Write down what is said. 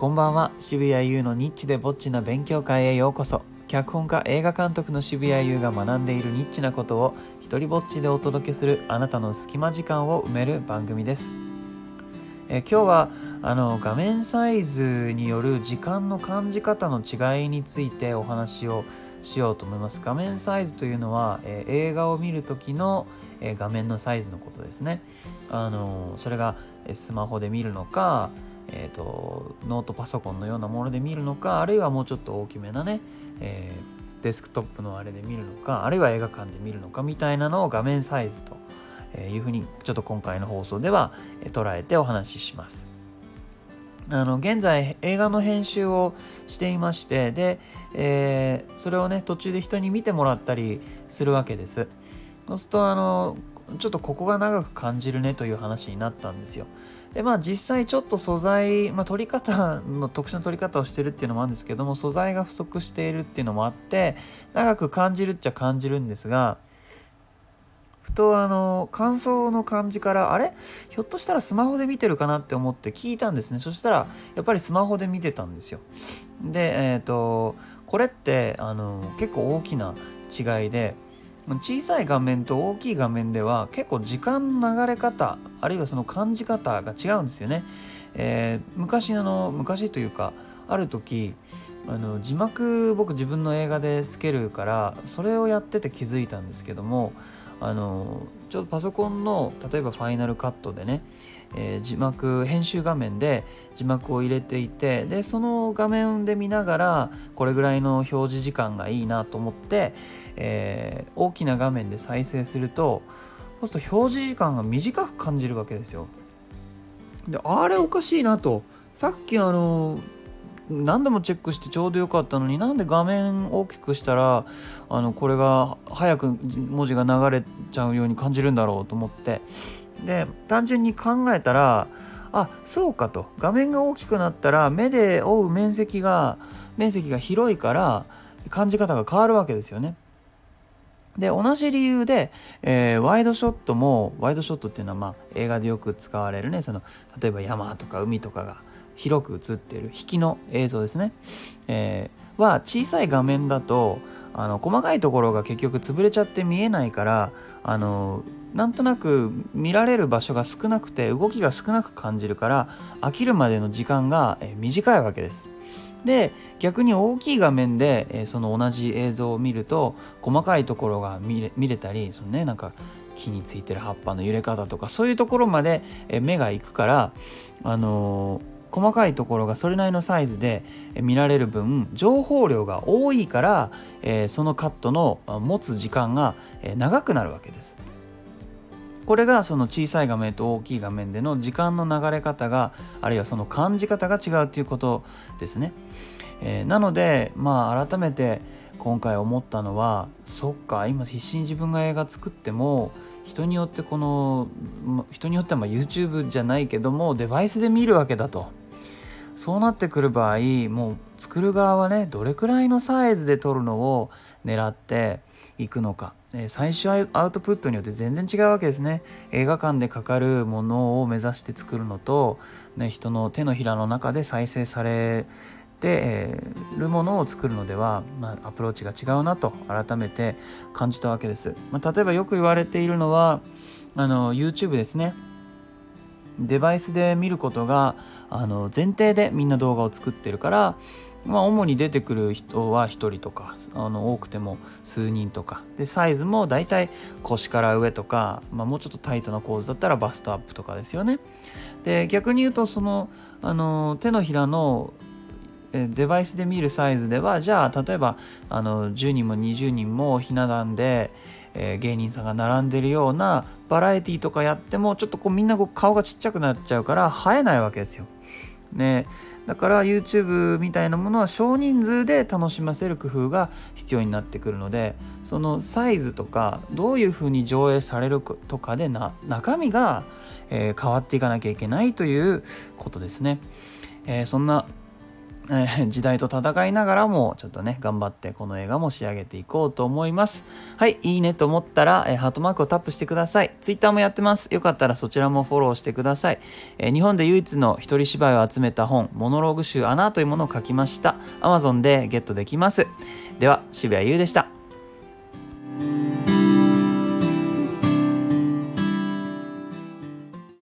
こんばんは。渋谷優のニッチでぼっちな勉強会へようこそ。脚本家映画監督の渋谷優が学んでいるニッチなことを一人ぼっちでお届けするあなたの隙間時間を埋める番組です。え今日はあの画面サイズによる時間の感じ方の違いについてお話をしようと思います。画面サイズというのは、え映画を見る時の、え画面のサイズのことですね。あのそれがえスマホで見るのかえーと、ノートパソコンのようなもので見るのかあるいはもうちょっと大きめなね、えー、デスクトップのあれで見るのかあるいは映画館で見るのかみたいなのを画面サイズというふうにちょっと今回の放送では捉えてお話しします。あの現在映画の編集をしていましてで、えー、それをね途中で人に見てもらったりするわけです。そうするとあのちょっとここが長く感じるねという話になったんですよ。でまあ実際ちょっと素材、まあ、取り方の特殊な取り方をしてるっていうのもあるんですけども素材が不足しているっていうのもあって長く感じるっちゃ感じるんですがふとあの感想の感じからあれ？ひょっとしたらスマホで見てるかなって思って聞いたんですね。そしたらやっぱりスマホで見てたんですよ。でえっ、ー、とこれってあの結構大きな違いで小さい画面と大きい画面では結構時間の流れ方あるいはその感じ方が違うんですよね。えー、昔あの昔というかある時あの字幕僕自分の映画でつけるからそれをやってて気づいたんですけどもあのちょっとパソコンの例えばファイナルカットでね、えー、字幕編集画面で字幕を入れていてでその画面で見ながらこれぐらいの表示時間がいいなと思って、えー、大きな画面で再生するとそうすると表示時間が短く感じるわけですよ。であれおかしいなとさっきあの何度もチェックしてちょうどよかったのになんで画面大きくしたらあのこれが早く文字が流れちゃうように感じるんだろうと思って。で単純に考えたらあそうかと。画面が大きくなったら目で追う面積が面積が広いから感じ方が変わるわけですよね。で同じ理由で、えー、ワイドショットもワイドショットっていうのは、まあ、映画でよく使われるね。その例えば山とか海とかが広く映ってる引きの映像ですね、えー、は小さい画面だとあの細かいところが結局潰れちゃって見えないからあのなんとなく見られる場所が少なくて動きが少なく感じるから飽きるまでの時間が短いわけです。で逆に大きい画面で、えその同じ映像を見ると細かいところが見れたりそのねなんか木についてる葉っぱの揺れ方とかそういうところまで、目が行くからあの細かいところがそれなりのサイズで見られる分情報量が多いから、えー、そのカットの持つ時間が長くなるわけです。これがその小さい画面と大きい画面での時間の流れ方があるいはその感じ方が違うということですね。えー、なのでまあ改めて今回思ったのはそっか今必死に自分が映画作っても人によってこの人によってはま YouTube じゃないけどもデバイスで見るわけだと。そうなってくる場合もう作る側はねどれくらいのサイズで撮るのを狙っていくのか、え最終アウトプットによって全然違うわけですね。映画館でかかるものを目指して作るのと、ね、人の手のひらの中で再生されてるものを作るのでは、まあ、アプローチが違うなと改めて感じたわけです、まあ、例えばよく言われているのはあの YouTube ですね。デバイスで見ることがあの前提でみんな動画を作ってるから、まあ、主に出てくる人は1人とかあの多くても数人とかでサイズも大体腰から上とか、まあ、もうちょっとタイトな構図だったらバストアップとかですよね。で逆に言うとそのあの手のひらのデバイスで見るサイズではじゃあ例えばあの10人も20人もひな壇で、えー、芸人さんが並んでるようなバラエティとかやってもちょっとこうみんなこう顔がちっちゃくなっちゃうから映えないわけですよ。ね、だから YouTube みたいなものは少人数で楽しませる工夫が必要になってくるのでそのサイズとかどういうふうに上映されるとかでな中身が、えー、変わっていかなきゃいけないということですね。えー、そんなえ、時代と戦いながらもちょっとね頑張ってこの映画も仕上げていこうと思います。はいいいねと思ったら、え、ハートマークをタップしてください。Twitter もやってます。よかったらそちらもフォローしてください、え、日本で唯一の一人芝居を集めた本モノローグ集アナというものを書きました。Amazon でゲットできます。では渋谷優でした。